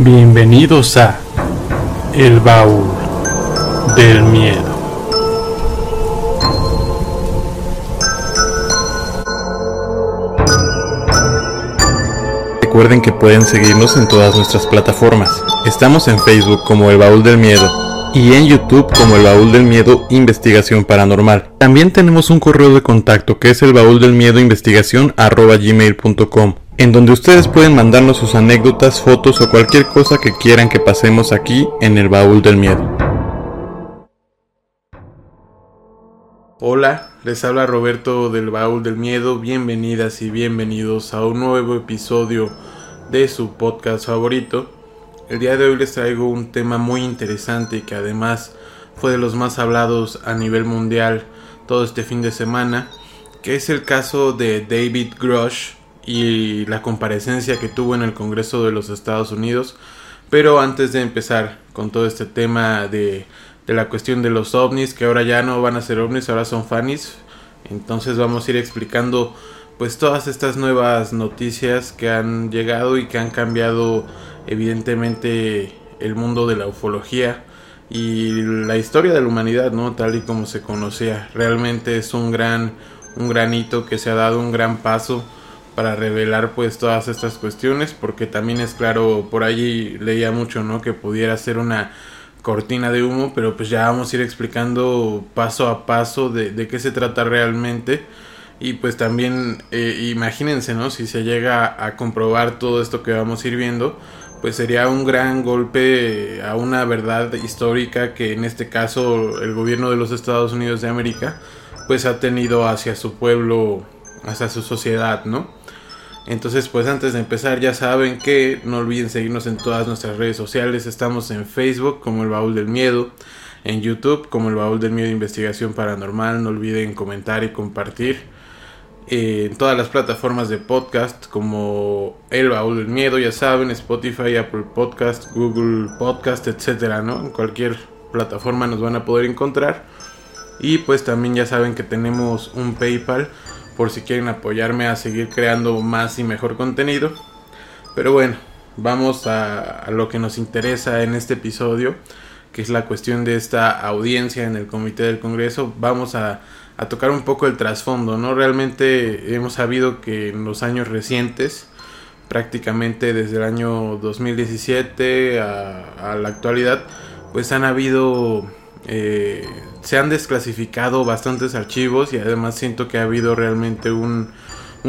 Bienvenidos a El Baúl del Miedo. Recuerden que pueden seguirnos en todas nuestras plataformas. Estamos en Facebook como El Baúl del Miedo y en YouTube como El Baúl del Miedo Investigación Paranormal. También tenemos un correo de contacto que es el baúl del miedo investigación gmail.com en donde ustedes pueden mandarnos sus anécdotas, fotos o cualquier cosa que quieran que pasemos aquí en el baúl del miedo. Hola, les habla Roberto del baúl del miedo, bienvenidas y bienvenidos a un nuevo episodio de su podcast favorito. El día de hoy les traigo un tema muy interesante que además fue de los más hablados a nivel mundial todo este fin de semana, que es el caso de David Grush, y la comparecencia que tuvo en el Congreso de los Estados Unidos. Pero antes de empezar con todo este tema de, de la cuestión de los ovnis, que ahora ya no van a ser ovnis, ahora son fanis, entonces vamos a ir explicando pues todas estas nuevas noticias que han llegado y que han cambiado evidentemente el mundo de la ufología y la historia de la humanidad, ¿no? Tal y como se conocía. Realmente es un gran un granito que se ha dado un gran paso para revelar pues todas estas cuestiones porque también es claro por allí leía mucho no que pudiera ser una cortina de humo pero pues ya vamos a ir explicando paso a paso de, qué se trata realmente. Y pues también eh, imagínense no si se llega a comprobar todo esto que vamos a ir viendo pues sería un gran golpe a una verdad histórica que en este caso el gobierno de los Estados Unidos de América pues ha tenido hacia su pueblo hacia su sociedad no entonces, pues antes de empezar, ya saben que no olviden seguirnos en todas nuestras redes sociales. Estamos en Facebook como el Baúl del Miedo, en YouTube como el Baúl del Miedo Investigación Paranormal. No olviden comentar y compartir. Eh, en todas las plataformas de podcast como El Baúl del Miedo, ya saben, Spotify, Apple Podcast, Google Podcast, etcétera, ¿no? En cualquier plataforma nos van a poder encontrar. Y pues también ya saben que tenemos un PayPal por si quieren apoyarme a seguir creando más y mejor contenido. Pero bueno, vamos a, lo que nos interesa en este episodio, que es la cuestión de esta audiencia en el Comité del Congreso. Vamos a, tocar un poco el trasfondo, ¿no? Realmente hemos sabido que en los años recientes, prácticamente desde el año 2017 a, a la actualidad, pues han habido eh, se han desclasificado bastantes archivos y además siento que ha habido realmente un,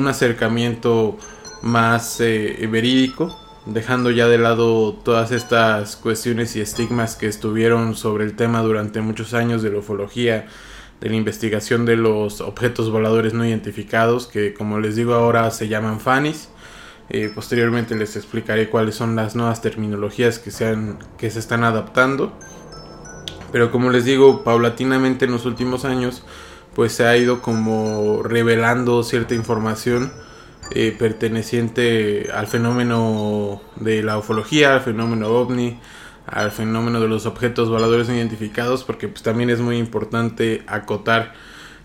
acercamiento más eh, verídico, dejando ya de lado todas estas cuestiones y estigmas que estuvieron sobre el tema durante muchos años de la ufología, de la investigación de los objetos voladores no identificados, que como les digo ahora se llaman FANIS. Eh, posteriormente les explicaré cuáles son las nuevas terminologías que se, que se están adaptando. Pero como les digo, paulatinamente en los últimos años, pues se ha ido como revelando cierta información eh, perteneciente al fenómeno de la ufología, al fenómeno ovni, al fenómeno de los objetos voladores no identificados, porque pues también es muy importante acotar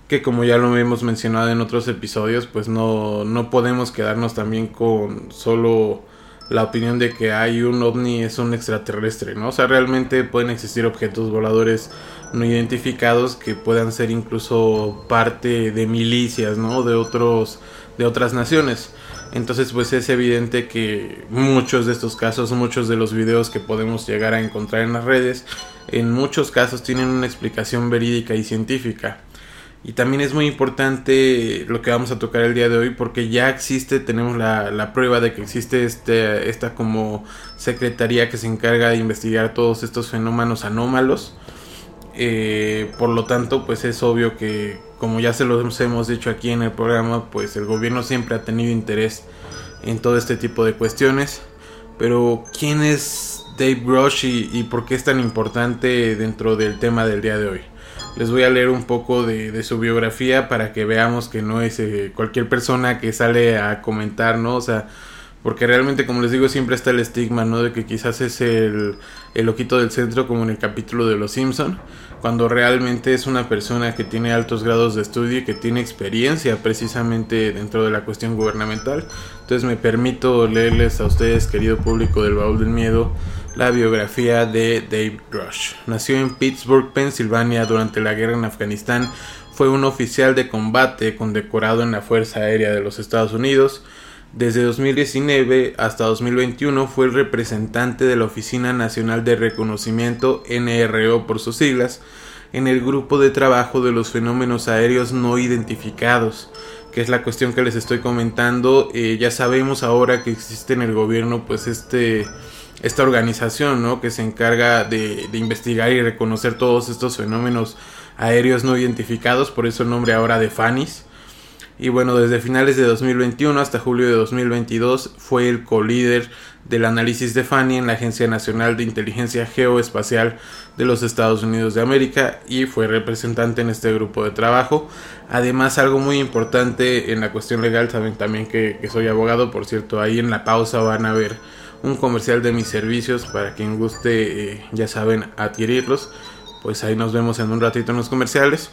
que como ya lo hemos mencionado en otros episodios, pues no, no podemos quedarnos también con solo la opinión de que hay un ovni es un extraterrestre, ¿no? O sea, realmente pueden existir objetos voladores no identificados que puedan ser incluso parte de milicias, ¿no? De otros de otras naciones. Entonces, pues es evidente que muchos de estos casos, muchos de los videos que podemos llegar a encontrar en las redes, en muchos casos tienen una explicación verídica y científica. Y también es muy importante lo que vamos a tocar el día de hoy porque ya existe, tenemos la, prueba de que existe este, esta como secretaría que se encarga de investigar todos estos fenómenos anómalos. Eh, por lo tanto, pues es obvio que, como ya se los hemos dicho aquí en el programa, pues el gobierno siempre ha tenido interés en todo este tipo de cuestiones. Pero, ¿quién es Dave Brush y, y por qué es tan importante dentro del tema del día de hoy? Les voy a leer un poco de, su biografía para que veamos que no es eh, cualquier persona que sale a comentar, ¿no? O sea, porque realmente como les digo siempre está el estigma, ¿no? De que quizás es el, el loquito del centro como en el capítulo de Los Simpson, cuando realmente es una persona que tiene altos grados de estudio y que tiene experiencia precisamente dentro de la cuestión gubernamental. Entonces me permito leerles a ustedes, querido público del Baúl del Miedo, la biografía de Dave Rush. Nació en Pittsburgh, Pensilvania, durante la guerra en Afganistán. Fue un oficial de combate condecorado en la Fuerza Aérea de los Estados Unidos. Desde 2019 hasta 2021 fue el representante de la Oficina Nacional de Reconocimiento, NRO por sus siglas, en el grupo de trabajo de los fenómenos aéreos no identificados, que es la cuestión que les estoy comentando. Eh, ya sabemos ahora que existe en el gobierno pues este esta organización ¿no? que se encarga de, investigar y reconocer todos estos fenómenos aéreos no identificados, por eso el nombre ahora de FANIS. Y bueno, desde finales de 2021 hasta julio de 2022 fue el co-líder del análisis de FANI en la Agencia Nacional de Inteligencia Geoespacial de los Estados Unidos de América y fue representante en este grupo de trabajo. Además, algo muy importante en la cuestión legal, saben también que, soy abogado, por cierto, ahí en la pausa van a ver un comercial de mis servicios para quien guste, eh, ya saben, adquirirlos. Pues ahí nos vemos en un ratito en los comerciales.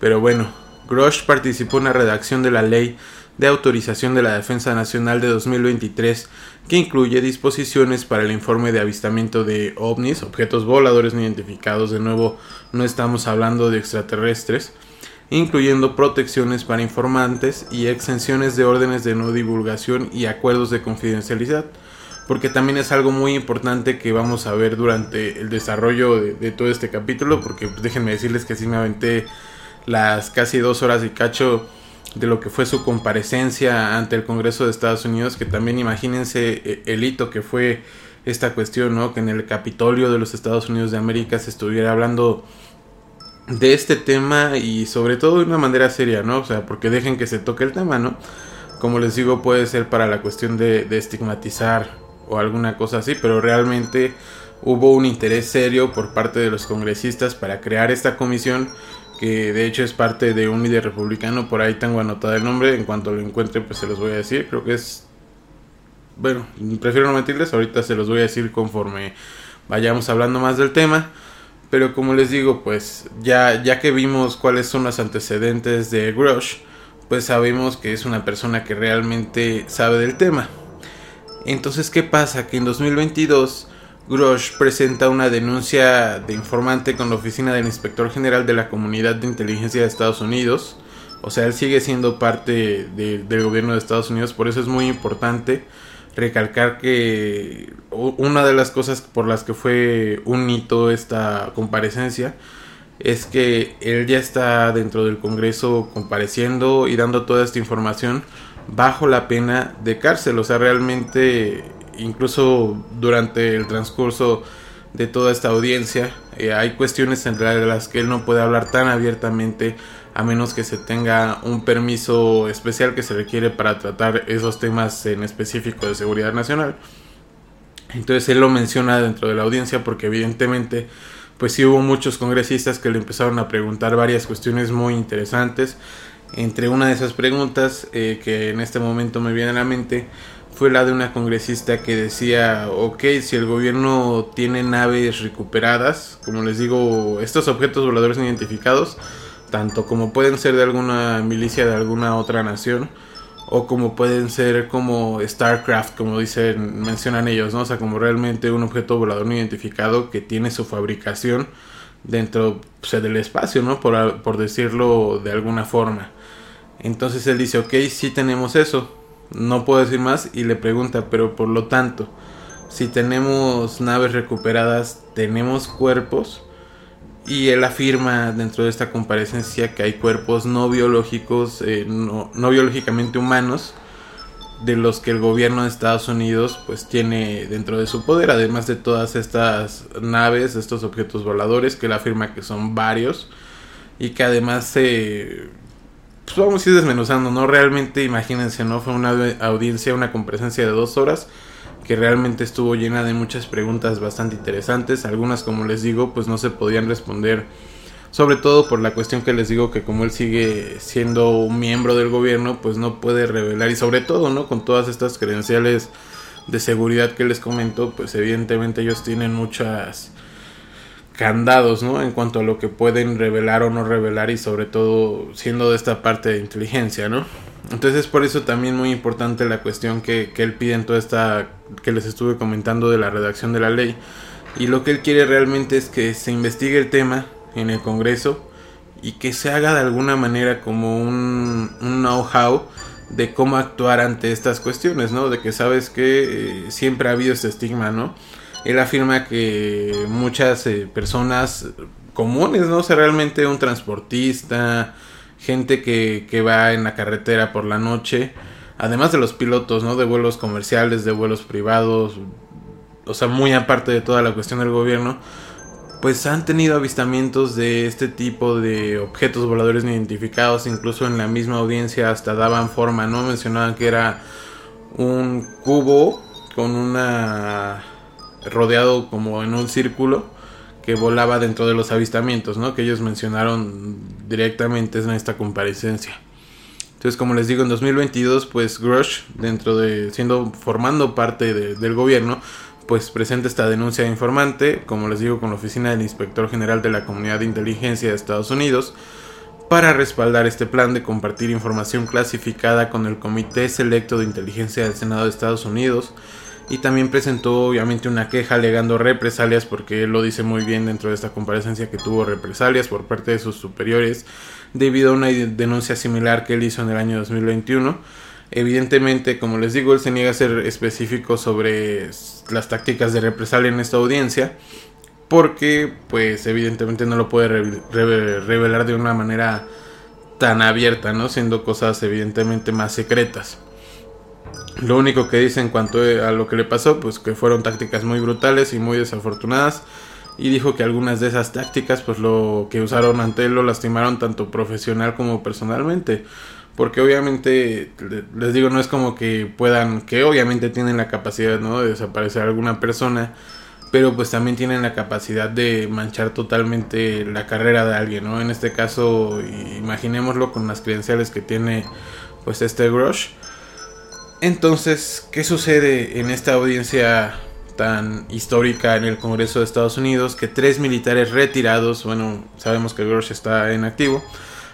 Pero bueno, Grosh participó en la redacción de la Ley de Autorización de la Defensa Nacional de 2023, que incluye disposiciones para el informe de avistamiento de ovnis, objetos voladores no identificados, de nuevo no estamos hablando de extraterrestres, incluyendo protecciones para informantes y exenciones de órdenes de no divulgación y acuerdos de confidencialidad, porque también es algo muy importante que vamos a ver durante el desarrollo de, todo este capítulo, porque déjenme decirles que sí me aventé las casi dos horas y cacho de lo que fue su comparecencia ante el Congreso de Estados Unidos, que también imagínense eh, el hito que fue esta cuestión, ¿no? Que en el Capitolio de los Estados Unidos de América se estuviera hablando de este tema y sobre todo de una manera seria, ¿no? O sea, porque dejen que se toque el tema, ¿no? Como les digo, puede ser para la cuestión de, de estigmatizar o alguna cosa así, pero realmente hubo un interés serio por parte de los congresistas para crear esta comisión que de hecho es parte de un líder republicano, por ahí tengo anotado el nombre, en cuanto lo encuentre pues se los voy a decir, creo que es... Bueno, prefiero no mentirles, ahorita se los voy a decir conforme vayamos hablando más del tema, pero como les digo, pues ya, ya que vimos cuáles son los antecedentes de Grush, pues sabemos que es una persona que realmente sabe del tema. Entonces, ¿qué pasa? Que en 2022 Grosh presenta una denuncia de informante con la oficina del inspector general de la Comunidad de Inteligencia de Estados Unidos. O sea, él sigue siendo parte del gobierno de Estados Unidos, por eso es muy importante recalcar que una de las cosas por las que fue un hito esta comparecencia es que él ya está dentro del Congreso compareciendo y dando toda esta información bajo la pena de cárcel. O sea, realmente incluso durante el transcurso de toda esta audiencia eh, hay cuestiones en las que él no puede hablar tan abiertamente a menos que se tenga un permiso especial que se requiere para tratar esos temas en específico de seguridad nacional. Entonces él lo menciona dentro de la audiencia porque evidentemente pues sí hubo muchos congresistas que le empezaron a preguntar varias cuestiones muy interesantes. Entre una de esas preguntas eh, que en este momento me viene a la mente fue la de una congresista que decía, ok, si el gobierno tiene naves recuperadas, como les digo, estos objetos voladores identificados, tanto como pueden ser de alguna milicia de alguna otra nación, o como pueden ser como StarCraft, como dicen, mencionan ellos, ¿no? O sea, como realmente un objeto volador no identificado que tiene su fabricación dentro del espacio, ¿no? Por, por decirlo de alguna forma. Entonces él dice, ok, sí tenemos eso, no puedo decir más y le pregunta, pero por lo tanto, si tenemos naves recuperadas, tenemos cuerpos y él afirma dentro de esta comparecencia que hay cuerpos no biológicos, eh, no, no, biológicamente humanos, de los que el gobierno de Estados Unidos pues tiene dentro de su poder, además de todas estas naves, estos objetos voladores, que él afirma que son varios y que además se pues vamos a ir desmenuzando, ¿no? Realmente, imagínense, ¿no? Fue una audiencia, una comparecencia de dos horas que realmente estuvo llena de muchas preguntas bastante interesantes. Algunas, como les digo, pues no se podían responder sobre todo por la cuestión que les digo que como él sigue siendo un miembro del gobierno, pues no puede revelar y sobre todo, ¿no? Con todas estas credenciales de seguridad que les comento, pues evidentemente ellos tienen muchas candados, ¿no? En cuanto a lo que pueden revelar o no revelar y sobre todo siendo de esta parte de inteligencia, ¿no? Entonces por eso también muy importante la cuestión que, que él pide en toda esta que les estuve comentando de la redacción de la ley. Y lo que él quiere realmente es que se investigue el tema en el Congreso y que se haga de alguna manera como un, know-how de cómo actuar ante estas cuestiones, ¿no? De que sabes que eh, siempre ha habido este estigma, ¿no? Él afirma que muchas eh, personas comunes, ¿no? O sea, realmente un transportista, gente que, que va en la carretera por la noche, además de los pilotos, ¿no? De vuelos comerciales, de vuelos privados, o sea, muy aparte de toda la cuestión del gobierno, pues han tenido avistamientos de este tipo de objetos voladores no identificados, incluso en la misma audiencia hasta daban forma, ¿no? Mencionaban que era un cubo con una rodeado como en un círculo que volaba dentro de los avistamientos, ¿no? Que ellos mencionaron directamente en esta comparecencia. Entonces, como les digo, en 2022, pues Grush, dentro de, siendo, formando parte del gobierno, pues presenta esta denuncia de informante, como les digo, con la oficina del Inspector General de la Comunidad de Inteligencia de Estados Unidos, para respaldar este plan de compartir información clasificada con el Comité Selecto de Inteligencia del Senado de Estados Unidos, y también presentó obviamente una queja alegando represalias porque él lo dice muy bien dentro de esta comparecencia que tuvo represalias por parte de sus superiores debido a una denuncia similar que él hizo en el año 2021 Evidentemente, como les digo, él se niega a ser específico sobre las tácticas de represalia en esta audiencia, porque pues evidentemente no lo puede revelar de una manera tan abierta, ¿no? Siendo cosas evidentemente más secretas. Lo único que dice en cuanto a lo que le pasó, pues que fueron tácticas muy brutales y muy desafortunadas. Y dijo que algunas de esas tácticas, pues lo que usaron ante él lo lastimaron tanto profesional como personalmente porque obviamente les digo no es como que puedan que obviamente tienen la capacidad ¿no? de desaparecer a alguna persona pero pues también tienen la capacidad de manchar totalmente la carrera de alguien no en este caso imaginémoslo con las credenciales que tiene pues este Grosh entonces qué sucede en esta audiencia tan histórica en el Congreso de Estados Unidos que tres militares retirados bueno sabemos que Grosh está en activo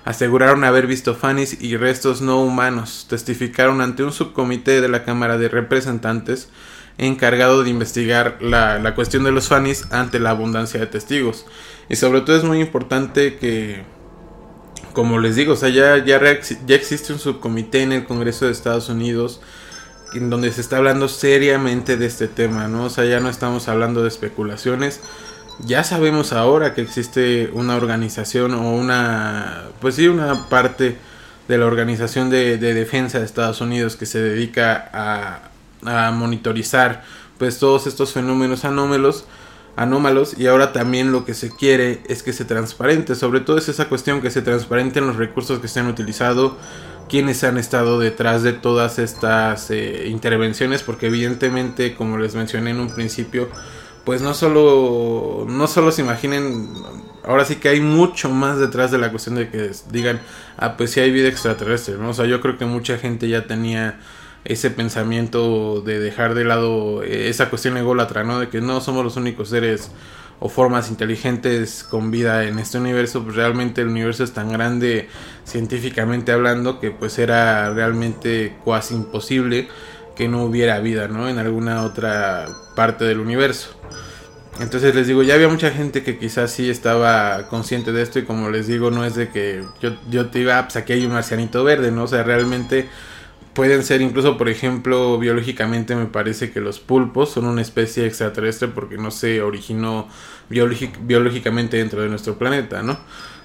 aseguraron haber visto fanis y restos no humanos. Testificaron ante un subcomité de la Cámara de Representantes encargado de investigar la, cuestión de los fanis ante la abundancia de testigos. Y sobre todo es muy importante que, como les digo, o sea, ya, ya, ya existe un subcomité en el Congreso de Estados Unidos en donde se está hablando seriamente de este tema, ¿no? O sea, ya no estamos hablando de especulaciones, ya sabemos ahora que existe una organización o una, pues sí, una parte de la organización de, defensa de Estados Unidos que se dedica a, monitorizar pues todos estos fenómenos anómalos anómalos y ahora también lo que se quiere es que se transparente, sobre todo es esa cuestión que se transparenten los recursos que se han utilizado, quienes han estado detrás de todas estas eh, intervenciones, porque evidentemente, como les mencioné en un principio, pues no solo, no solo se imaginen, ahora sí que hay mucho más detrás de la cuestión de que digan, ah, pues sí hay vida extraterrestre, ¿no? O sea, yo creo que mucha gente ya tenía ese pensamiento de dejar de lado eh, esa cuestión ególatra, ¿no? De que no somos los únicos seres o formas inteligentes con vida en este universo, pues realmente el universo es tan grande científicamente hablando que pues era realmente cuasi imposible que no hubiera vida, ¿no? En alguna otra parte del universo. Entonces les digo, ya había mucha gente que quizás sí estaba consciente de esto y como les digo, no es de que yo, yo te iba, pues aquí hay un marcianito verde, ¿no? O sea, realmente pueden ser incluso, por ejemplo, biológicamente me parece que los pulpos son una especie extraterrestre porque no se originó biológicamente dentro de nuestro planeta, ¿no?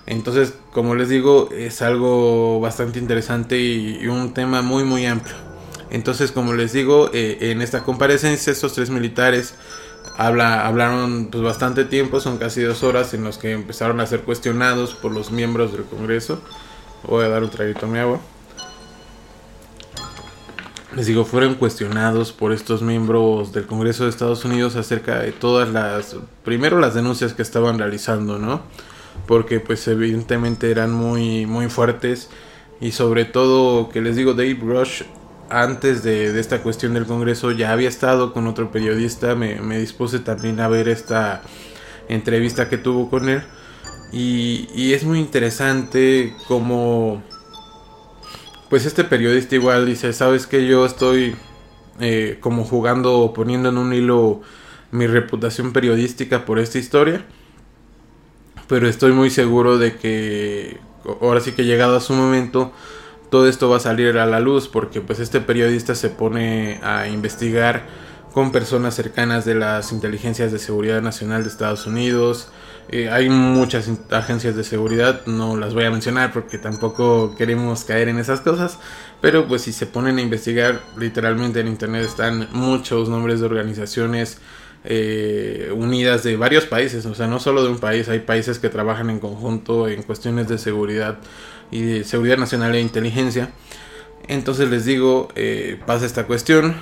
Entonces, como les digo, es algo bastante interesante y, un tema muy, muy amplio. Entonces, como les digo, eh, en esta comparecencia, estos tres militares Habla, hablaron pues bastante tiempo, son casi dos horas en los que empezaron a ser cuestionados por los miembros del Congreso. Voy a dar un traguito a mi agua. Les digo, fueron cuestionados por estos miembros del Congreso de Estados Unidos acerca de todas las, primero las denuncias que estaban realizando, ¿no? porque pues evidentemente eran muy muy fuertes y sobre todo que les digo Dave Rush antes de, esta cuestión del Congreso ya había estado con otro periodista, me, dispuse también a ver esta entrevista que tuvo con él y, y es muy interesante como pues este periodista igual dice, sabes que yo estoy eh, como jugando o poniendo en un hilo mi reputación periodística por esta historia, pero estoy muy seguro de que ahora sí que llegado a su momento todo esto va a salir a la luz porque pues este periodista se pone a investigar con personas cercanas de las inteligencias de seguridad nacional de Estados Unidos, eh, hay muchas agencias de seguridad, no las voy a mencionar porque tampoco queremos caer en esas cosas, pero pues si se ponen a investigar, literalmente en internet están muchos nombres de organizaciones eh, unidas de varios países, o sea, no solo de un país, hay países que trabajan en conjunto en cuestiones de seguridad y seguridad nacional e inteligencia. Entonces les digo, eh, pasa esta cuestión,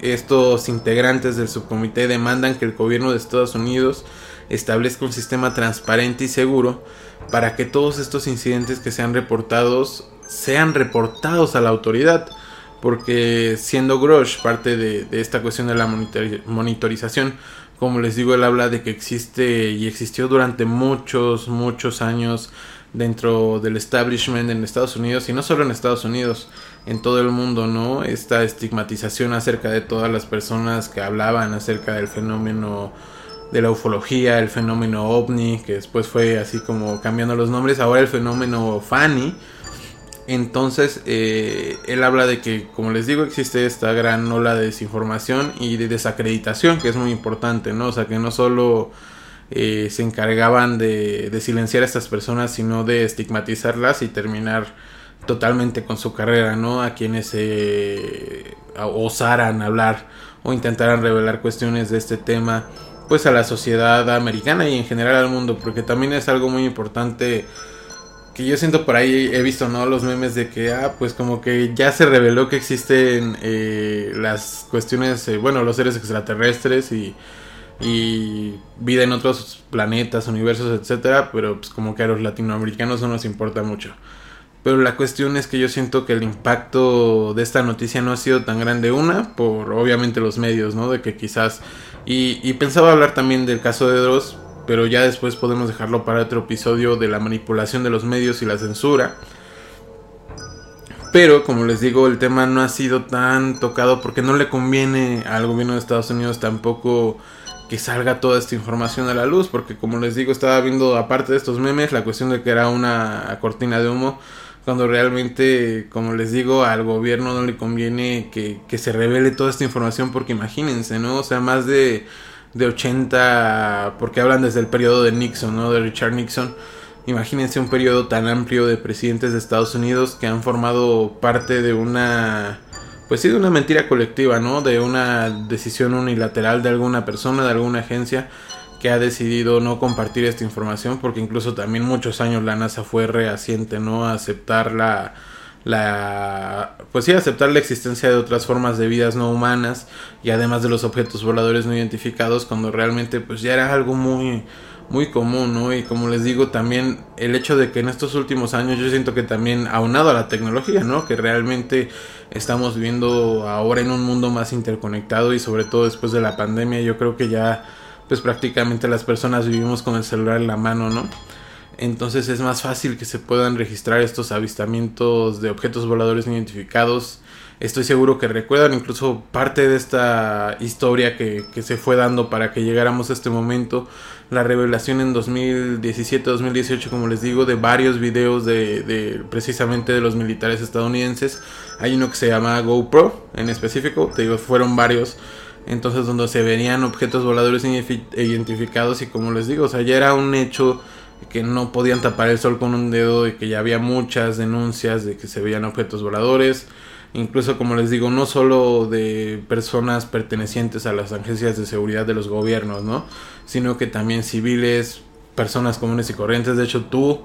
estos integrantes del subcomité demandan que el gobierno de Estados Unidos establezca un sistema transparente y seguro para que todos estos incidentes que sean reportados sean reportados a la autoridad. Porque siendo Grosh parte de, esta cuestión de la monitorización, como les digo, él habla de que existe y existió durante muchos, muchos años dentro del establishment en Estados Unidos y no solo en Estados Unidos, en todo el mundo, ¿no? Esta estigmatización acerca de todas las personas que hablaban acerca del fenómeno de la ufología, el fenómeno ovni, que después fue así como cambiando los nombres, ahora el fenómeno Fanny. Entonces, eh, él habla de que, como les digo, existe esta gran ola de desinformación y de desacreditación, que es muy importante, ¿no? O sea, que no solo eh, se encargaban de, silenciar a estas personas, sino de estigmatizarlas y terminar totalmente con su carrera, ¿no? A quienes eh, osaran hablar o intentaran revelar cuestiones de este tema pues a la sociedad americana y en general al mundo, porque también es algo muy importante que yo siento por ahí, he visto, ¿no? Los memes de que, ah, pues como que ya se reveló que existen eh, las cuestiones, eh, bueno, los seres extraterrestres y, y vida en otros planetas, universos, etcétera, pero pues como que a los latinoamericanos no nos importa mucho. Pero la cuestión es que yo siento que el impacto de esta noticia no ha sido tan grande. Una, por obviamente los medios, ¿no? De que quizás y, pensaba hablar también del caso de Dross, pero ya después podemos dejarlo para otro episodio de la manipulación de los medios y la censura. Pero como les digo, el tema no ha sido tan tocado porque no le conviene al gobierno de Estados Unidos tampoco que salga toda esta información a la luz, porque como les digo, estaba viendo aparte de estos memes la cuestión de que era una cortina de humo, cuando realmente, como les digo, al gobierno no le conviene que, que se revele toda esta información porque imagínense, ¿no? O sea, más de, de 80, porque hablan desde el periodo de Nixon, ¿no? De Richard Nixon. Imagínense un periodo tan amplio de presidentes de Estados Unidos que han formado parte de una, pues sí, de una mentira colectiva, ¿no? De una decisión unilateral de alguna persona, de alguna agencia que ha decidido no compartir esta información porque incluso también muchos años la NASA fue rehaciente no a aceptar la la pues sí aceptar la existencia de otras formas de vidas no humanas y además de los objetos voladores no identificados cuando realmente pues ya era algo muy muy común, ¿no? Y como les digo, también el hecho de que en estos últimos años yo siento que también aunado a la tecnología, ¿no? Que realmente estamos viviendo ahora en un mundo más interconectado y sobre todo después de la pandemia, yo creo que ya pues prácticamente las personas vivimos con el celular en la mano, ¿no? Entonces es más fácil que se puedan registrar estos avistamientos de objetos voladores no identificados. Estoy seguro que recuerdan incluso parte de esta historia que, se fue dando para que llegáramos a este momento. La revelación en 2017-2018, como les digo, de varios videos de, de, precisamente de los militares estadounidenses. Hay uno que se llama GoPro en específico, te digo, fueron varios entonces donde se venían objetos voladores identificados y como les digo, o sea, ya era un hecho que no podían tapar el sol con un dedo, de que ya había muchas denuncias de que se veían objetos voladores, incluso como les digo, no solo de personas pertenecientes a las agencias de seguridad de los gobiernos, ¿no? Sino que también civiles, personas comunes y corrientes, de hecho tú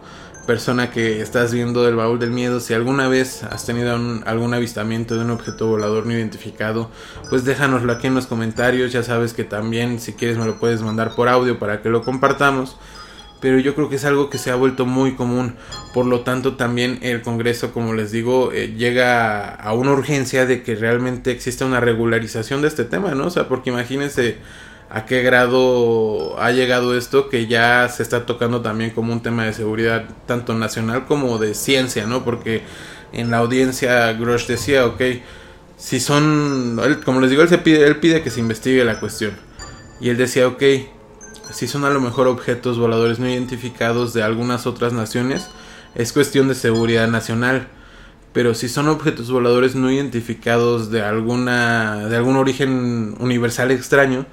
persona que estás viendo el baúl del miedo, si alguna vez has tenido algún avistamiento de un objeto volador no identificado, pues déjanoslo aquí en los comentarios. Ya sabes que también si quieres me lo puedes mandar por audio para que lo compartamos. pero yo creo que es algo que se ha vuelto muy común. Por lo tanto, también el Congreso, como les digo, eh, llega a una urgencia de que realmente exista una regularización de este tema, ¿no? O sea, porque imagínense a qué grado ha llegado esto que ya se está tocando también como un tema de seguridad tanto nacional como de ciencia, ¿no? Porque en la audiencia Grosh decía, ok, si son, como les digo, él, se pide, él pide que se investigue la cuestión. Y él decía, ok, si son a lo mejor objetos voladores no identificados de algunas otras naciones, es cuestión de seguridad nacional. Pero si son objetos voladores no identificados de alguna de algún origen universal extraño,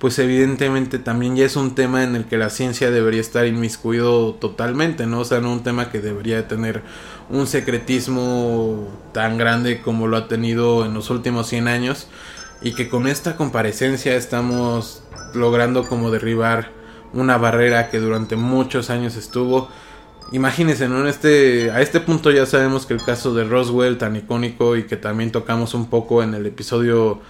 pues evidentemente también ya es un tema en el que la ciencia debería estar inmiscuido totalmente, ¿no? O sea, no un tema que debería tener un secretismo tan grande como lo ha tenido en los últimos 100 años y que con esta comparecencia estamos logrando como derribar una barrera que durante muchos años estuvo. Imagínense, ¿no? En este, a este punto ya sabemos que el caso de Roswell, tan icónico y que también tocamos un poco en el episodio,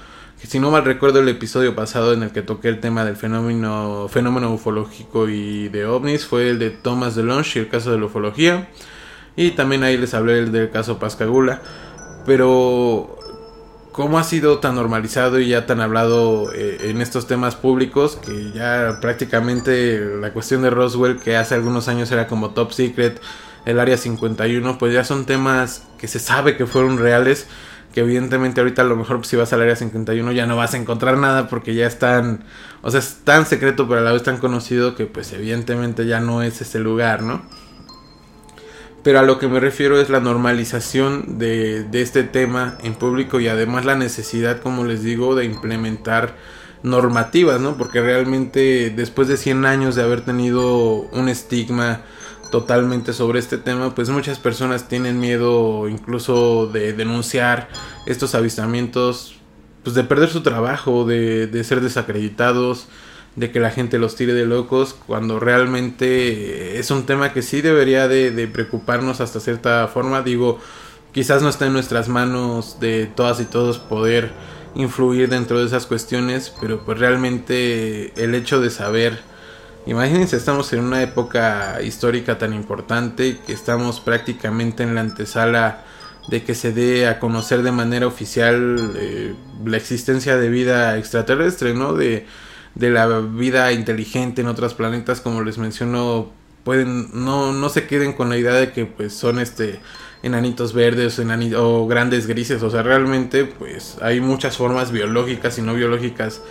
si no mal recuerdo el episodio pasado en el que toqué el tema del fenómeno, fenómeno ufológico y de ovnis, fue el de Thomas DeLonge y el caso de la ufología. Y también ahí les hablé del caso Pascagula. Pero cómo ha sido tan normalizado y ya tan hablado eh, en estos temas públicos que ya prácticamente la cuestión de Roswell que hace algunos años era como top secret, el área 51, pues ya son temas que se sabe que fueron reales, que evidentemente ahorita a lo mejor si vas al área 51 ya no vas a encontrar nada porque ya están, o sea, es tan secreto pero a la vez tan conocido que pues evidentemente ya no es ese lugar, ¿no? pero a lo que me refiero es la normalización de, este tema en público y además la necesidad, como les digo, de implementar normativas, ¿no? Porque realmente después de 100 años de haber tenido un estigma totalmente sobre este tema, pues muchas personas tienen miedo incluso de denunciar estos avistamientos, pues de perder su trabajo, de, de ser desacreditados, de que la gente los tire de locos cuando realmente es un tema que sí debería de, preocuparnos hasta cierta forma. Digo quizás no está en nuestras manos de todas y todos poder influir dentro de esas cuestiones pero pues realmente el hecho de saber imagínense estamos en una época histórica tan importante que estamos prácticamente en la antesala de que se dé a conocer de manera oficial eh, la existencia de vida extraterrestre no de de la vida inteligente en otros planetas, como les menciono, pueden no, no se queden con la idea de que pues son este enanitos verdes o grandes grises, o sea, realmente pues hay muchas formas biológicas y no biológicas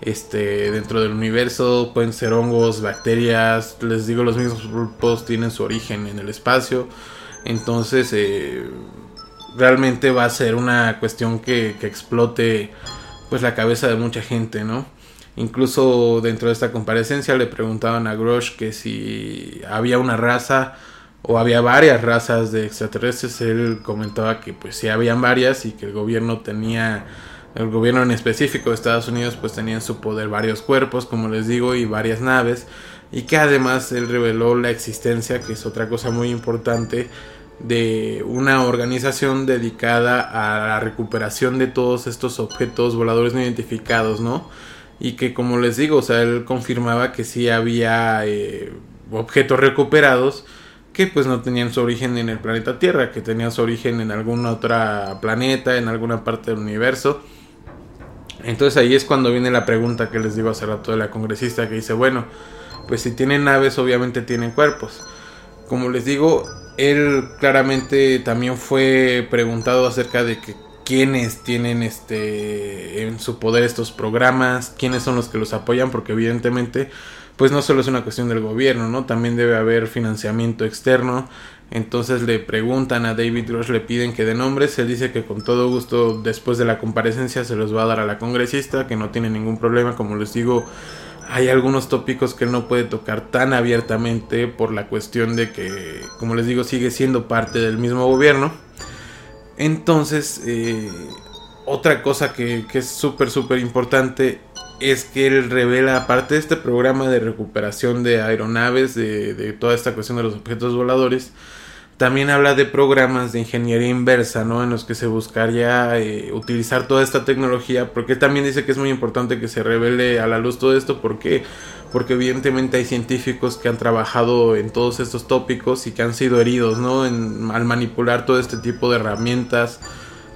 este dentro del universo, pueden ser hongos, bacterias, les digo los mismos grupos tienen su origen en el espacio, entonces eh, realmente va a ser una cuestión que, explote pues la cabeza de mucha gente, ¿no? Incluso dentro de esta comparecencia le preguntaban a Grosh que si había una raza o había varias razas de extraterrestres. Él comentaba que pues sí habían varias y que el gobierno tenía, el gobierno en específico de Estados Unidos pues tenía en su poder varios cuerpos, como les digo, y varias naves. Y que además él reveló la existencia, que es otra cosa muy importante, de una organización dedicada a la recuperación de todos estos objetos voladores no identificados, ¿no? y que como les digo, o sea, él confirmaba que sí había eh, objetos recuperados que pues no tenían su origen en el planeta Tierra, que tenían su origen en algún otro planeta, en alguna parte del universo. Entonces ahí es cuando viene la pregunta que les digo hace rato de la congresista que dice, bueno, pues si tienen naves obviamente tienen cuerpos. Como les digo, él claramente también fue preguntado acerca de que quiénes tienen este en su poder estos programas, quiénes son los que los apoyan, porque evidentemente pues no solo es una cuestión del gobierno, ¿no? También debe haber financiamiento externo. Entonces le preguntan a David Grosh, le piden que dé nombres, él dice que con todo gusto después de la comparecencia se los va a dar a la congresista, que no tiene ningún problema, como les digo, hay algunos tópicos que él no puede tocar tan abiertamente por la cuestión de que, como les digo, sigue siendo parte del mismo gobierno. Entonces, eh, otra cosa que, es súper, súper importante es que él revela, aparte de este programa de recuperación de aeronaves, de, toda esta cuestión de los objetos voladores, también habla de programas de ingeniería inversa, ¿no? En los que se buscaría eh, utilizar toda esta tecnología, porque también dice que es muy importante que se revele a la luz todo esto, porque porque evidentemente hay científicos que han trabajado en todos estos tópicos y que han sido heridos, ¿no? al manipular todo este tipo de herramientas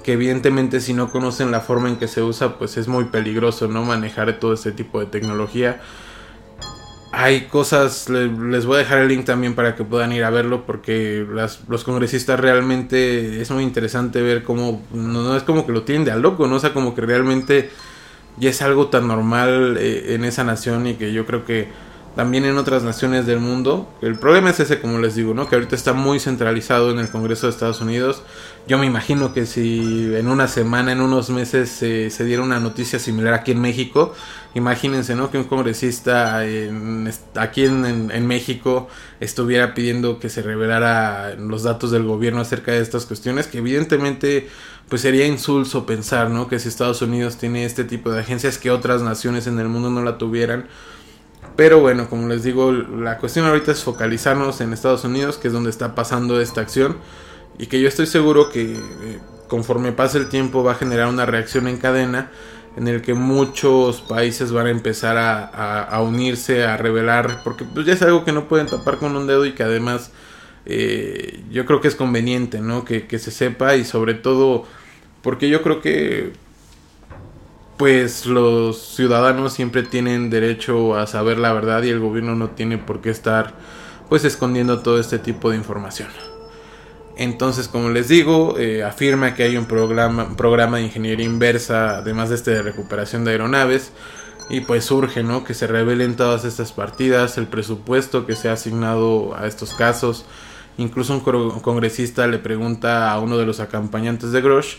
que evidentemente si no conocen la forma en que se usa, pues es muy peligroso, ¿no? Manejar todo este tipo de tecnología. Hay cosas, les voy a dejar el link también para que puedan ir a verlo porque los congresistas realmente es muy interesante ver cómo, no, es como que lo tienen de a loco, ¿no? O sea, como que realmente ya es algo tan normal eh, en esa nación y que yo creo que también en otras naciones del mundo. El problema es ese, como les digo, ¿no? Que ahorita está muy centralizado en el Congreso de Estados Unidos. Yo me imagino que si en una semana, en unos meses se diera una noticia similar aquí en México, imagínense, ¿no? Que un congresista aquí en, en, México estuviera pidiendo que se revelara los datos del gobierno acerca de estas cuestiones, que evidentemente pues sería insulso pensar, ¿no? Que si Estados Unidos tiene este tipo de agencias que otras naciones en el mundo no la tuvieran pero bueno, como les digo, la cuestión ahorita es focalizarnos en Estados Unidos, que es donde está pasando esta acción. Y que yo estoy seguro que eh, conforme pase el tiempo va a generar una reacción en cadena en el que muchos países van a empezar a, unirse, a revelar, porque pues ya es algo que no pueden tapar con un dedo y que además eh, yo creo que es conveniente, ¿no? Que, que se sepa y sobre todo porque yo creo que pues los ciudadanos siempre tienen derecho a saber la verdad y el gobierno no tiene por qué estar pues escondiendo todo este tipo de información. Entonces, como les digo, eh, afirma que hay un programa, programa de ingeniería inversa, además de este de recuperación de aeronaves, y pues surge, ¿no? Que se revelen todas estas partidas, el presupuesto que se ha asignado a estos casos. Incluso un congresista le pregunta a uno de los acompañantes de Grosh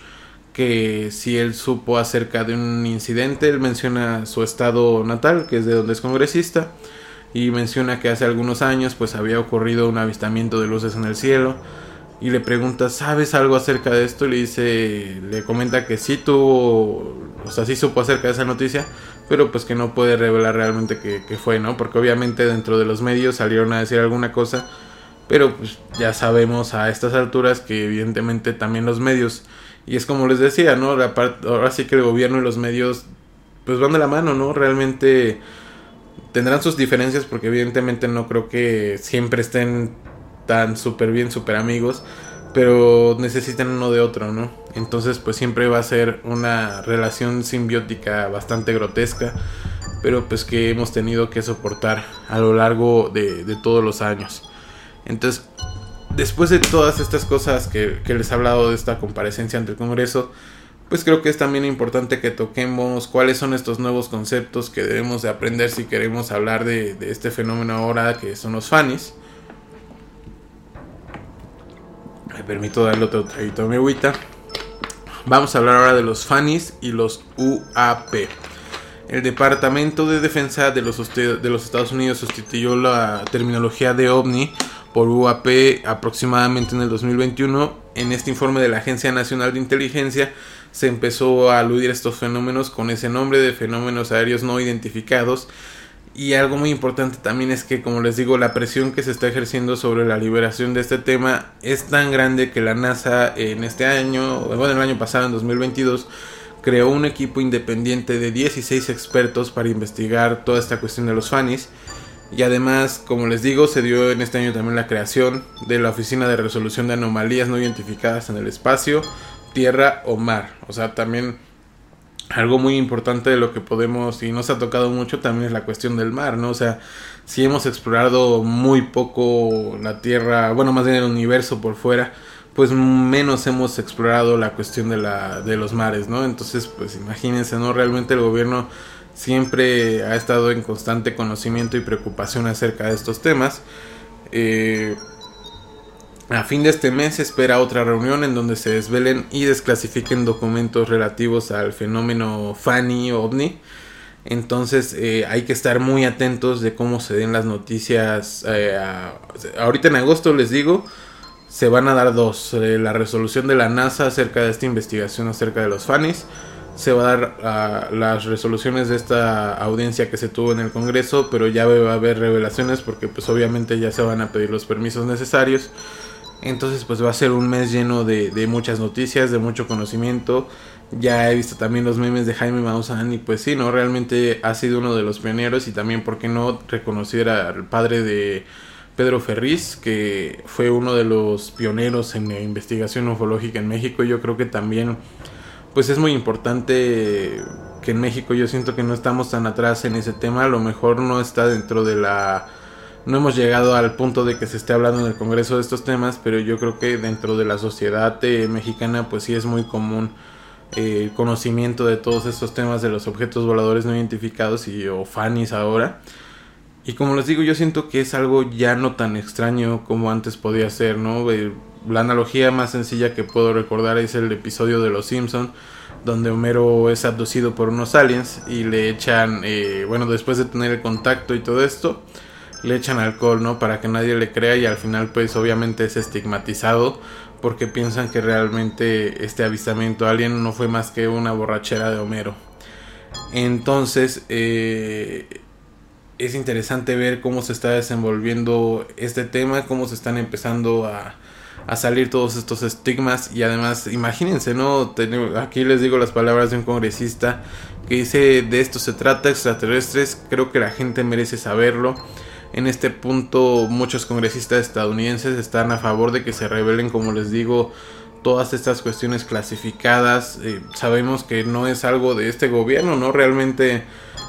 que si él supo acerca de un incidente, él menciona su estado natal, que es de donde es congresista, y menciona que hace algunos años pues había ocurrido un avistamiento de luces en el cielo y le pregunta, ¿sabes algo acerca de esto? Le dice, le comenta que sí tuvo, o sea, sí supo acerca de esa noticia, pero pues que no puede revelar realmente qué fue, ¿no? Porque obviamente dentro de los medios salieron a decir alguna cosa, pero pues ya sabemos a estas alturas que evidentemente también los medios y es como les decía, ¿no? ahora sí que el gobierno y los medios pues van de la mano, ¿no? Realmente tendrán sus diferencias porque evidentemente no creo que siempre estén tan súper bien, súper amigos, pero necesitan uno de otro, ¿no? Entonces pues siempre va a ser una relación simbiótica bastante grotesca, pero pues que hemos tenido que soportar a lo largo de, de todos los años. Entonces después de todas estas cosas que, les he hablado de esta comparecencia ante el Congreso, pues creo que es también importante que toquemos cuáles son estos nuevos conceptos que debemos de aprender si queremos hablar de, este fenómeno ahora que son los FANIs. Me permito darle otro traguito a mi agüita. Vamos a hablar ahora de los FANIs y los UAP. El Departamento de Defensa de los, de los Estados Unidos sustituyó la terminología de OVNI por UAP aproximadamente en el 2021. En este informe de la Agencia Nacional de Inteligencia se empezó a aludir a estos fenómenos con ese nombre de fenómenos aéreos no identificados. Y algo muy importante también es que, como les digo, la presión que se está ejerciendo sobre la liberación de este tema es tan grande que la NASA en este año, bueno, el año pasado, en 2022, creó un equipo independiente de 16 expertos para investigar toda esta cuestión de los FANIs y además, como les digo, se dio en este año también la creación de la Oficina de Resolución de Anomalías No Identificadas en el Espacio, Tierra o Mar. O sea, también algo muy importante de lo que podemos y nos ha tocado mucho también es la cuestión del mar, ¿no? O sea, si hemos explorado muy poco la Tierra, bueno, más bien el universo por fuera, pues menos hemos explorado la cuestión de, la, de los mares, ¿no? Entonces, pues imagínense, ¿no? Realmente el gobierno siempre ha estado en constante conocimiento y preocupación acerca de estos temas. Eh, a fin de este mes se espera otra reunión en donde se desvelen y desclasifiquen documentos relativos al fenómeno FANI OVNI. Entonces eh, hay que estar muy atentos de cómo se den las noticias. Eh, ahorita en agosto les digo, se van a dar dos. la resolución de la NASA acerca de esta investigación acerca de los FANIs se va a dar a las resoluciones de esta audiencia que se tuvo en el Congreso, pero ya va a haber revelaciones porque pues obviamente ya se van a pedir los permisos necesarios. Entonces pues va a ser un mes lleno de, muchas noticias, de mucho conocimiento. Ya he visto también los memes de Jaime Maussan y pues sí, ¿no? Realmente ha sido uno de los pioneros y también, ¿por qué no reconocer al padre de Pedro Ferriz, que fue uno de los pioneros en la investigación ufológica en México? Yo creo que también pues es muy importante que en México yo siento que no estamos tan atrás en ese tema, a lo mejor no está dentro de la no hemos llegado al punto de que se esté hablando en el Congreso de estos temas, pero yo creo que dentro de la sociedad eh, mexicana pues sí es muy común eh, el conocimiento de todos estos temas de los objetos voladores no identificados y o FANIS ahora. Y como les digo, yo siento que es algo ya no tan extraño como antes podía ser, ¿no? Eh, la analogía más sencilla que puedo recordar es el episodio de Los Simpson donde Homero es abducido por unos aliens y le echan, bueno, después de tener el contacto y todo esto, le echan alcohol, ¿no? Para que nadie le crea y al final pues obviamente es estigmatizado porque piensan que realmente este avistamiento alien no fue más que una borrachera de Homero. Entonces eh, es interesante ver cómo se está desenvolviendo este tema, cómo se están empezando a, a salir todos estos estigmas y además imagínense, ¿no? Aquí les digo las palabras de un congresista que dice de esto se trata extraterrestres, creo que la gente merece saberlo en este punto muchos congresistas estadounidenses están a favor de que se revelen, como les digo, todas estas cuestiones clasificadas. Eh, sabemos que no es algo de este gobierno, ¿no? Realmente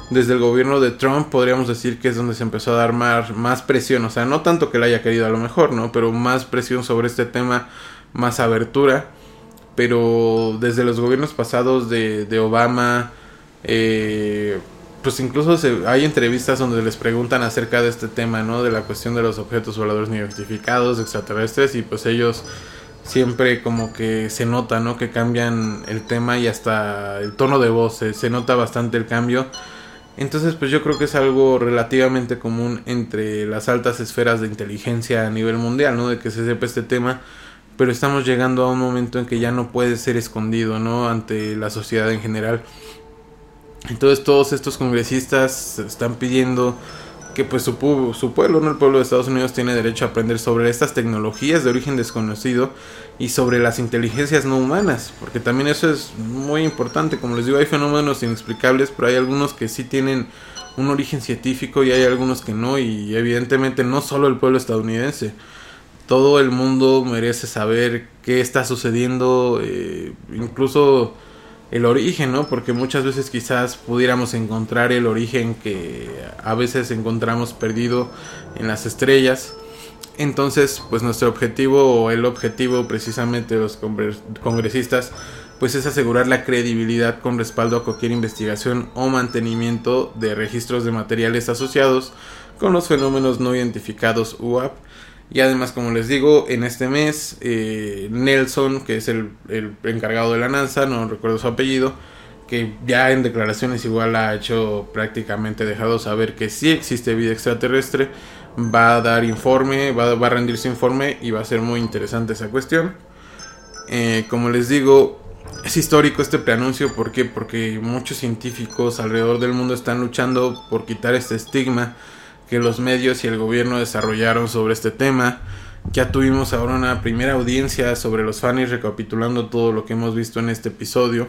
desde el gobierno de Trump podríamos decir que es donde se empezó a dar más, más presión, o sea, no tanto que le haya querido a lo mejor, ¿no? Pero más presión sobre este tema, más abertura. Pero desde los gobiernos pasados de, de Obama, eh, pues incluso hay entrevistas donde les preguntan acerca de este tema, ¿no? De la cuestión de los objetos voladores no identificados, extraterrestres, y pues ellos siempre como que se nota, ¿no? Que cambian el tema y hasta el tono de voz, se, nota bastante el cambio. Entonces, pues yo creo que es algo relativamente común entre las altas esferas de inteligencia a nivel mundial, ¿no? De que se sepa este tema, pero estamos llegando a un momento en que ya no puede ser escondido, ¿no? Ante la sociedad en general. Entonces todos estos congresistas están pidiendo que pues su, su pueblo, ¿no? el pueblo de Estados Unidos tiene derecho a aprender sobre estas tecnologías de origen desconocido y sobre las inteligencias no humanas, porque también eso es muy importante, como les digo, hay fenómenos inexplicables, pero hay algunos que sí tienen un origen científico y hay algunos que no, y evidentemente no solo el pueblo estadounidense, todo el mundo merece saber qué está sucediendo, eh, incluso el origen, ¿no? Porque muchas veces quizás pudiéramos encontrar el origen que a veces encontramos perdido en las estrellas. Entonces, pues nuestro objetivo o el objetivo precisamente de los congresistas pues es asegurar la credibilidad con respaldo a cualquier investigación o mantenimiento de registros de materiales asociados con los fenómenos no identificados UAP y además, como les digo, en este mes, eh, Nelson, que es el, encargado de la NASA, no recuerdo su apellido, que ya en declaraciones igual ha hecho prácticamente dejado saber que sí existe vida extraterrestre, va a dar informe, va, a rendir su informe y va a ser muy interesante esa cuestión. Eh, como les digo, es histórico este preanuncio, ¿por qué? Porque muchos científicos alrededor del mundo están luchando por quitar este estigma que los medios y el gobierno desarrollaron sobre este tema. Ya tuvimos ahora una primera audiencia sobre los fans recapitulando todo lo que hemos visto en este episodio.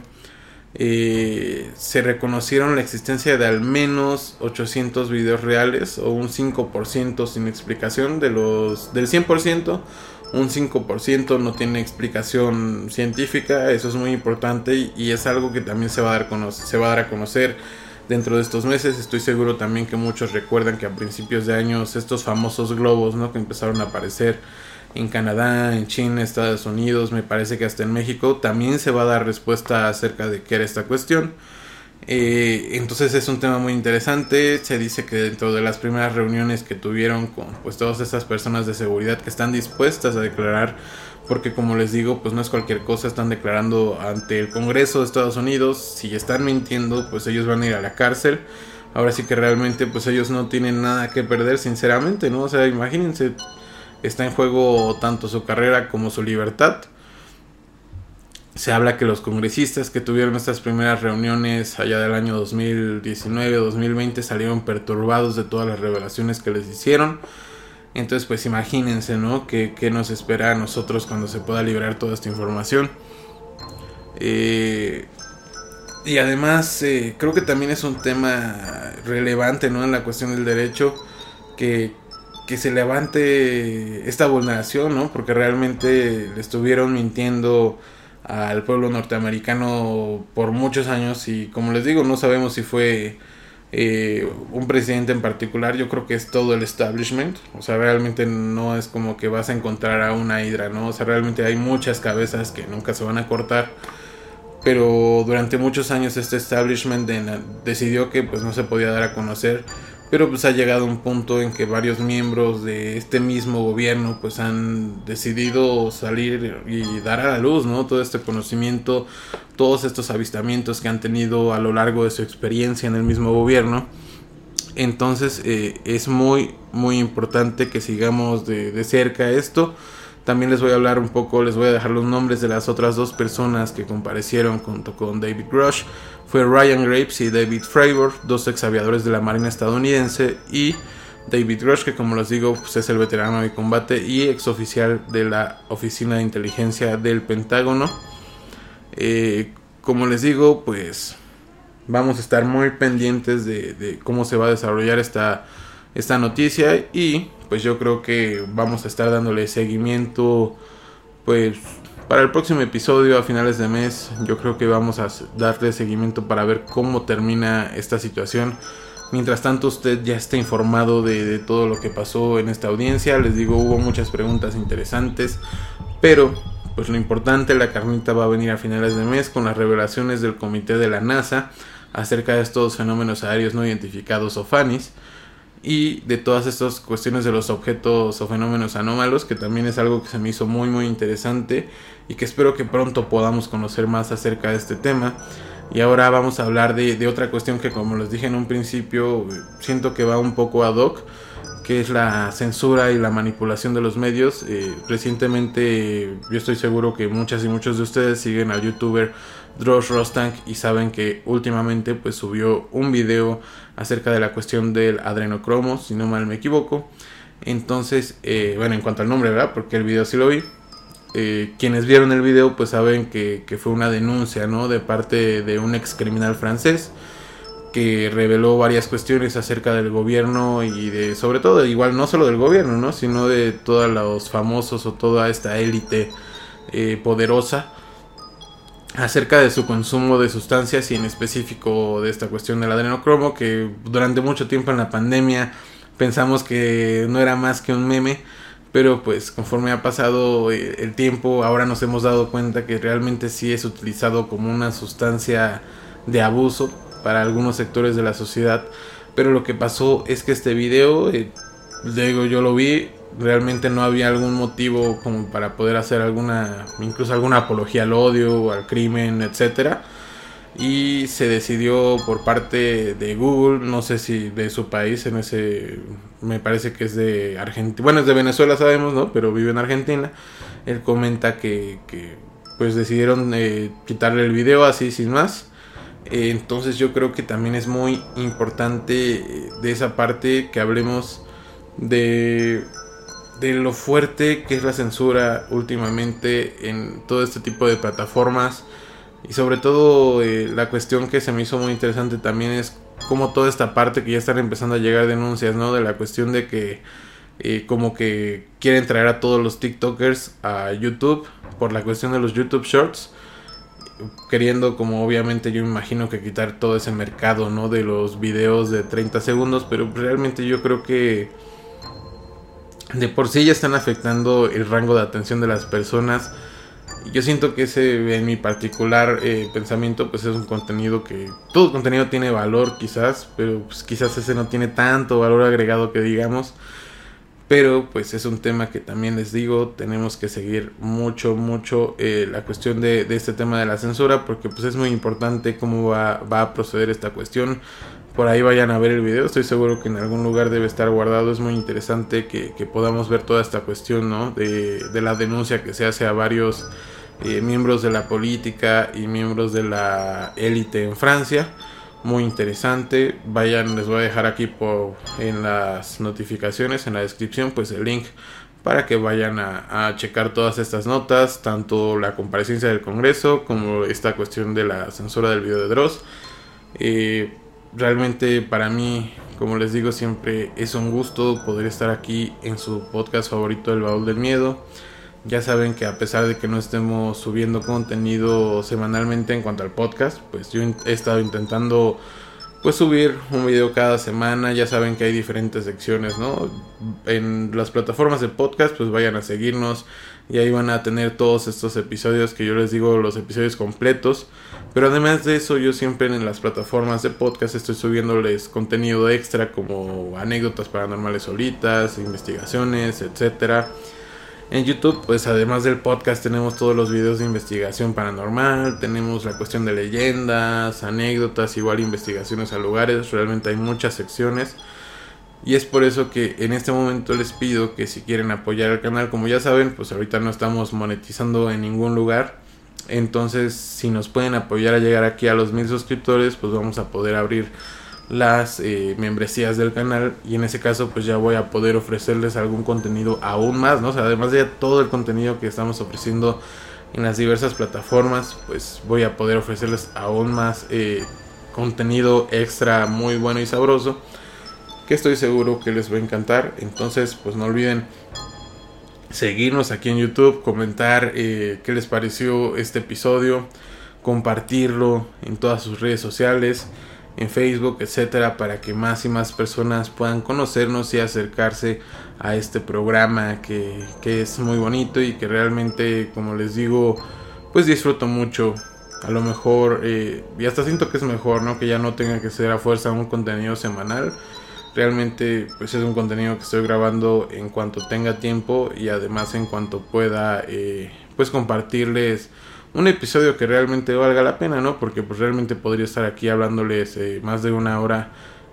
Eh, se reconocieron la existencia de al menos 800 videos reales o un 5% sin explicación de los del 100% un 5% no tiene explicación científica eso es muy importante y, y es algo que también se va a dar, se va a, dar a conocer dentro de estos meses. Estoy seguro también que muchos recuerdan que a principios de años estos famosos globos, ¿no? Que empezaron a aparecer en Canadá, en China, Estados Unidos, me parece que hasta en México también se va a dar respuesta acerca de qué era esta cuestión. Eh, entonces es un tema muy interesante. Se dice que dentro de las primeras reuniones que tuvieron con pues todas estas personas de seguridad que están dispuestas a declarar porque como les digo, pues no es cualquier cosa, están declarando ante el Congreso de Estados Unidos, si están mintiendo, pues ellos van a ir a la cárcel. Ahora sí que realmente pues ellos no tienen nada que perder, sinceramente, ¿no? O sea, imagínense, está en juego tanto su carrera como su libertad. Se habla que los congresistas que tuvieron estas primeras reuniones allá del año 2019-2020 salieron perturbados de todas las revelaciones que les hicieron Entonces, pues imagínense, ¿no? ¿Qué, nos espera a nosotros cuando se pueda liberar toda esta información? Eh, y además, eh, creo que también es un tema relevante, ¿no? En la cuestión del derecho, que, que se levante esta vulneración, ¿no? Porque realmente le estuvieron mintiendo al pueblo norteamericano por muchos años y como les digo, no sabemos si fue eh, un presidente en particular, yo creo que es todo el establishment, o sea, realmente no es como que vas a encontrar a una hidra, ¿no? O sea, realmente hay muchas cabezas que nunca se van a cortar, pero durante muchos años este establishment decidió que pues no se podía dar a conocer pero pues ha llegado un punto en que varios miembros de este mismo gobierno pues han decidido salir y dar a la luz, ¿no? Todo este conocimiento, todos estos avistamientos que han tenido a lo largo de su experiencia en el mismo gobierno. Entonces eh, es muy, muy importante que sigamos de, de cerca esto. También les voy a hablar un poco, les voy a dejar los nombres de las otras dos personas que comparecieron junto con David Rush fue Ryan Graves y David Fravor, dos ex aviadores de la Marina estadounidense, y David Rush, que como les digo, pues es el veterano de combate y ex oficial de la Oficina de Inteligencia del Pentágono. Eh, como les digo, pues vamos a estar muy pendientes de, de, cómo se va a desarrollar esta, esta noticia y pues yo creo que vamos a estar dándole seguimiento pues para el próximo episodio a finales de mes yo creo que vamos a darle seguimiento para ver cómo termina esta situación. Mientras tanto usted ya está informado de, todo lo que pasó en esta audiencia. Les digo, hubo muchas preguntas interesantes. Pero pues lo importante, la carnita va a venir a finales de mes con las revelaciones del comité de la NASA acerca de estos fenómenos aéreos no identificados o FANIS y de todas estas cuestiones de los objetos o fenómenos anómalos, que también es algo que se me hizo muy muy interesante y que espero que pronto podamos conocer más acerca de este tema. Y ahora vamos a hablar de, otra cuestión que como les dije en un principio, siento que va un poco ad hoc, que es la censura y la manipulación de los medios. Eh, recientemente yo estoy seguro que muchas y muchos de ustedes siguen al youtuber Drosh Rostank y saben que últimamente pues subió un video acerca de la cuestión del adrenocromo, si no mal me equivoco. Entonces, eh, bueno, en cuanto al nombre, ¿verdad? Porque el video sí lo vi. Eh, quienes vieron el video pues saben que, fue una denuncia, ¿no? De parte de un ex criminal francés que reveló varias cuestiones acerca del gobierno y de, sobre todo, igual no solo del gobierno, ¿no? Sino de todos los famosos o toda esta élite eh, poderosa acerca de su consumo de sustancias y en específico de esta cuestión del adrenocromo que durante mucho tiempo en la pandemia pensamos que no era más que un meme pero pues conforme ha pasado eh, el tiempo ahora nos hemos dado cuenta que realmente sí es utilizado como una sustancia de abuso para algunos sectores de la sociedad. Pero lo que pasó es que este video eh, digo yo lo vi realmente no había algún motivo como para poder hacer alguna, incluso alguna apología al odio, al crimen, etcétera. Y se decidió por parte de Google, no sé si de su país, en ese, me parece que es de Argentina, bueno es de Venezuela sabemos, ¿no? Pero vive en Argentina. Él comenta que, que pues decidieron eh, quitarle el video así sin más. Eh, entonces yo creo que también es muy importante eh, de esa parte que hablemos de de lo fuerte que es la censura últimamente en todo este tipo de plataformas y sobre todo eh, la cuestión que se me hizo muy interesante también es como toda esta parte que ya están empezando a llegar denuncias, ¿no? De la cuestión de que eh, como que quieren traer a todos los TikTokers a YouTube por la cuestión de los YouTube Shorts queriendo como obviamente yo imagino que quitar todo ese mercado, ¿no? De los videos de 30 segundos, pero realmente yo creo que de por sí ya están afectando el rango de atención de las personas. Yo siento que ese, en mi particular eh, pensamiento, pues es un contenido que todo contenido tiene valor quizás, pero pues quizás ese no tiene tanto valor agregado que digamos. Pero pues es un tema que también les digo, tenemos que seguir mucho, mucho eh, la cuestión de, de, este tema de la censura, porque pues es muy importante cómo va, va a proceder esta cuestión por ahí vayan a ver el video. Estoy seguro que en algún lugar debe estar guardado. Es muy interesante que, podamos ver toda esta cuestión ¿no? de, la denuncia que se hace a varios eh, miembros de la política y miembros de la élite en Francia muy interesante. Vayan, les voy a dejar aquí por, en las notificaciones, en la descripción, pues el link para que vayan a, checar todas estas notas, tanto la comparecencia del Congreso como esta cuestión de la censura del video de Dross. Eh, realmente para mí, como les digo siempre, es un gusto poder estar aquí en su podcast favorito, El Baúl del Miedo. Ya saben que a pesar de que no estemos subiendo contenido semanalmente en cuanto al podcast, pues yo he estado intentando pues subir un video cada semana. Ya saben que hay diferentes secciones, ¿no? En las plataformas de podcast, pues vayan a seguirnos y ahí van a tener todos estos episodios que yo les digo, los episodios completos. Pero además de eso, yo siempre en las plataformas de podcast estoy subiéndoles contenido extra como anécdotas paranormales solitas, investigaciones, etcétera. En YouTube, pues además del podcast tenemos todos los videos de investigación paranormal, tenemos la cuestión de leyendas, anécdotas, igual investigaciones a lugares, realmente hay muchas secciones. Y es por eso que en este momento les pido que si quieren apoyar el canal, como ya saben, pues ahorita no estamos monetizando en ningún lugar. Entonces, si nos pueden apoyar a llegar aquí a los mil suscriptores, pues vamos a poder abrir las eh, membresías del canal y en ese caso pues ya voy a poder ofrecerles algún contenido aún más, ¿no? Sea, además de todo el contenido que estamos ofreciendo en las diversas plataformas, pues voy a poder ofrecerles aún más eh, contenido extra muy bueno y sabroso que estoy seguro que les va a encantar. Entonces, pues no olviden seguirnos aquí en YouTube, comentar eh, qué les pareció este episodio, compartirlo en todas sus redes sociales en Facebook, etcétera, para que más y más personas puedan conocernos y acercarse a este programa que, que, es muy bonito y que realmente, como les digo, pues disfruto mucho. A lo mejor, eh, y hasta siento que es mejor, ¿no? Que ya no tenga que ser a fuerza un contenido semanal. Realmente, pues es un contenido que estoy grabando en cuanto tenga tiempo y además en cuanto pueda, eh, pues compartirles un episodio que realmente valga la pena, ¿no? Porque pues realmente podría estar aquí hablándoles eh, más de una hora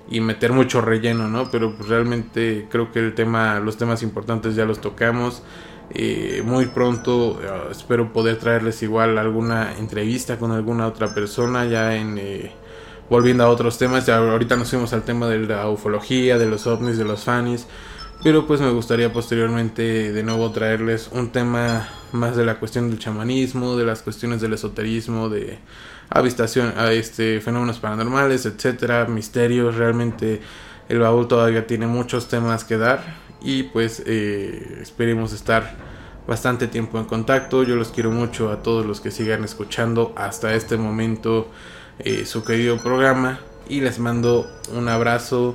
y meter mucho relleno, ¿no? Pero pues realmente creo que el tema, los temas importantes ya los tocamos. Eh, muy pronto eh, espero poder traerles igual alguna entrevista con alguna otra persona ya en volviendo a otros temas. Ya ahorita nos fuimos al tema de la ufología, de los ovnis, de los fanis. Pero pues me gustaría posteriormente de nuevo traerles un tema más de la cuestión del chamanismo, de las cuestiones del esoterismo, de avistación a este fenómenos paranormales, etcétera, misterios, realmente el baúl todavía tiene muchos temas que dar y pues eh, esperemos estar bastante tiempo en contacto. Yo los quiero mucho a todos los que sigan escuchando hasta este momento eh, su querido programa y les mando un abrazo,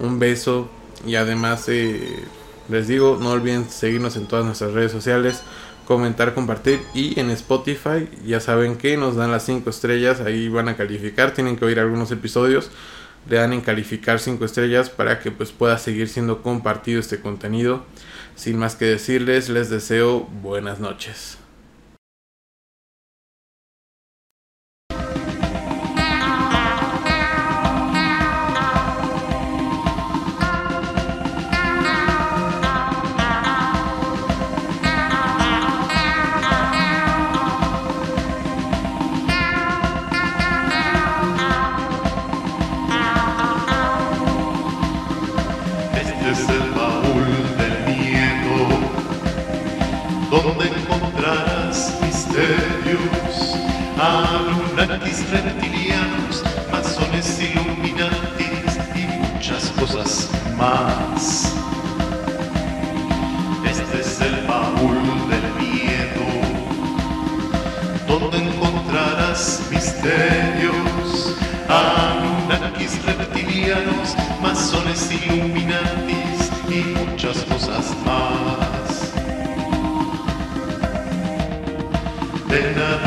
un beso y además eh, les digo, no olviden seguirnos en todas nuestras redes sociales, comentar, compartir y en Spotify ya saben que nos dan las 5 estrellas, ahí van a calificar, tienen que oír algunos episodios, le dan en calificar 5 estrellas para que pues pueda seguir siendo compartido este contenido. Sin más que decirles, les deseo buenas noches. Reptilianos, masones iluminantes y muchas cosas más. Este es el baúl del miedo, donde encontrarás misterios, anunnakis reptilianos, masones iluminantes y muchas cosas más. A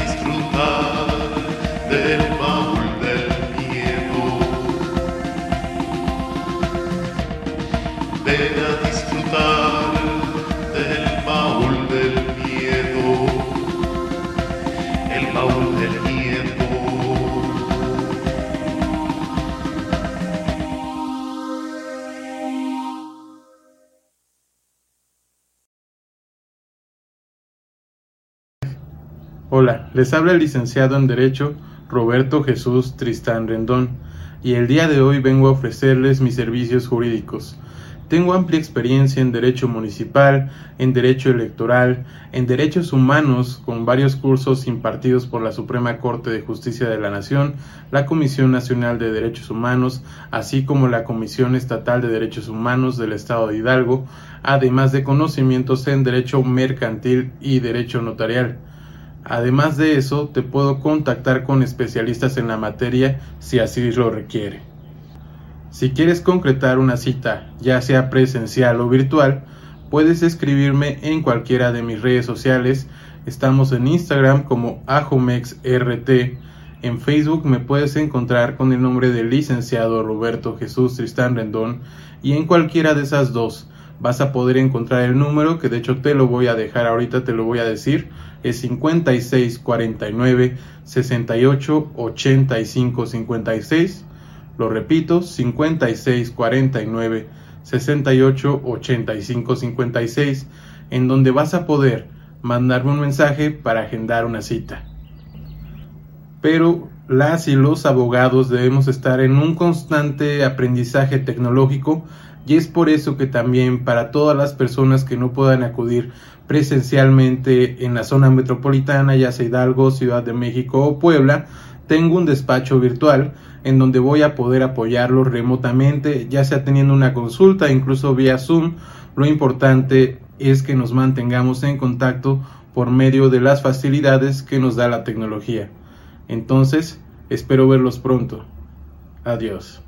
les habla el licenciado en Derecho Roberto Jesús Tristán Rendón. y el día de hoy vengo a ofrecerles mis servicios jurídicos. Tengo amplia experiencia en derecho municipal, en derecho electoral, en derechos humanos, con varios cursos impartidos por la Suprema Corte de Justicia de la Nación, la Comisión Nacional de Derechos Humanos, así como la Comisión Estatal de Derechos Humanos del Estado de Hidalgo, además de conocimientos en derecho mercantil y derecho notarial. Además de eso, te puedo contactar con especialistas en la materia si así lo requiere. Si quieres concretar una cita, ya sea presencial o virtual, puedes escribirme en cualquiera de mis redes sociales. Estamos en Instagram como AJOMEXRT. En Facebook me puedes encontrar con el nombre del licenciado Roberto Jesús Tristán Rendón y en cualquiera de esas dos vas a poder encontrar el número que de hecho te lo voy a dejar ahorita, te lo voy a decir. Es 5649 68 85 56 lo repito, 56 49 68 85 56, en donde vas a poder mandarme un mensaje para agendar una cita. Pero las y los abogados debemos estar en un constante aprendizaje tecnológico y es por eso que también para todas las personas que no puedan acudir presencialmente en la zona metropolitana, ya sea Hidalgo, Ciudad de México o Puebla, tengo un despacho virtual en donde voy a poder apoyarlos remotamente, ya sea teniendo una consulta, incluso vía Zoom. Lo importante es que nos mantengamos en contacto por medio de las facilidades que nos da la tecnología. Entonces, espero verlos pronto. Adiós.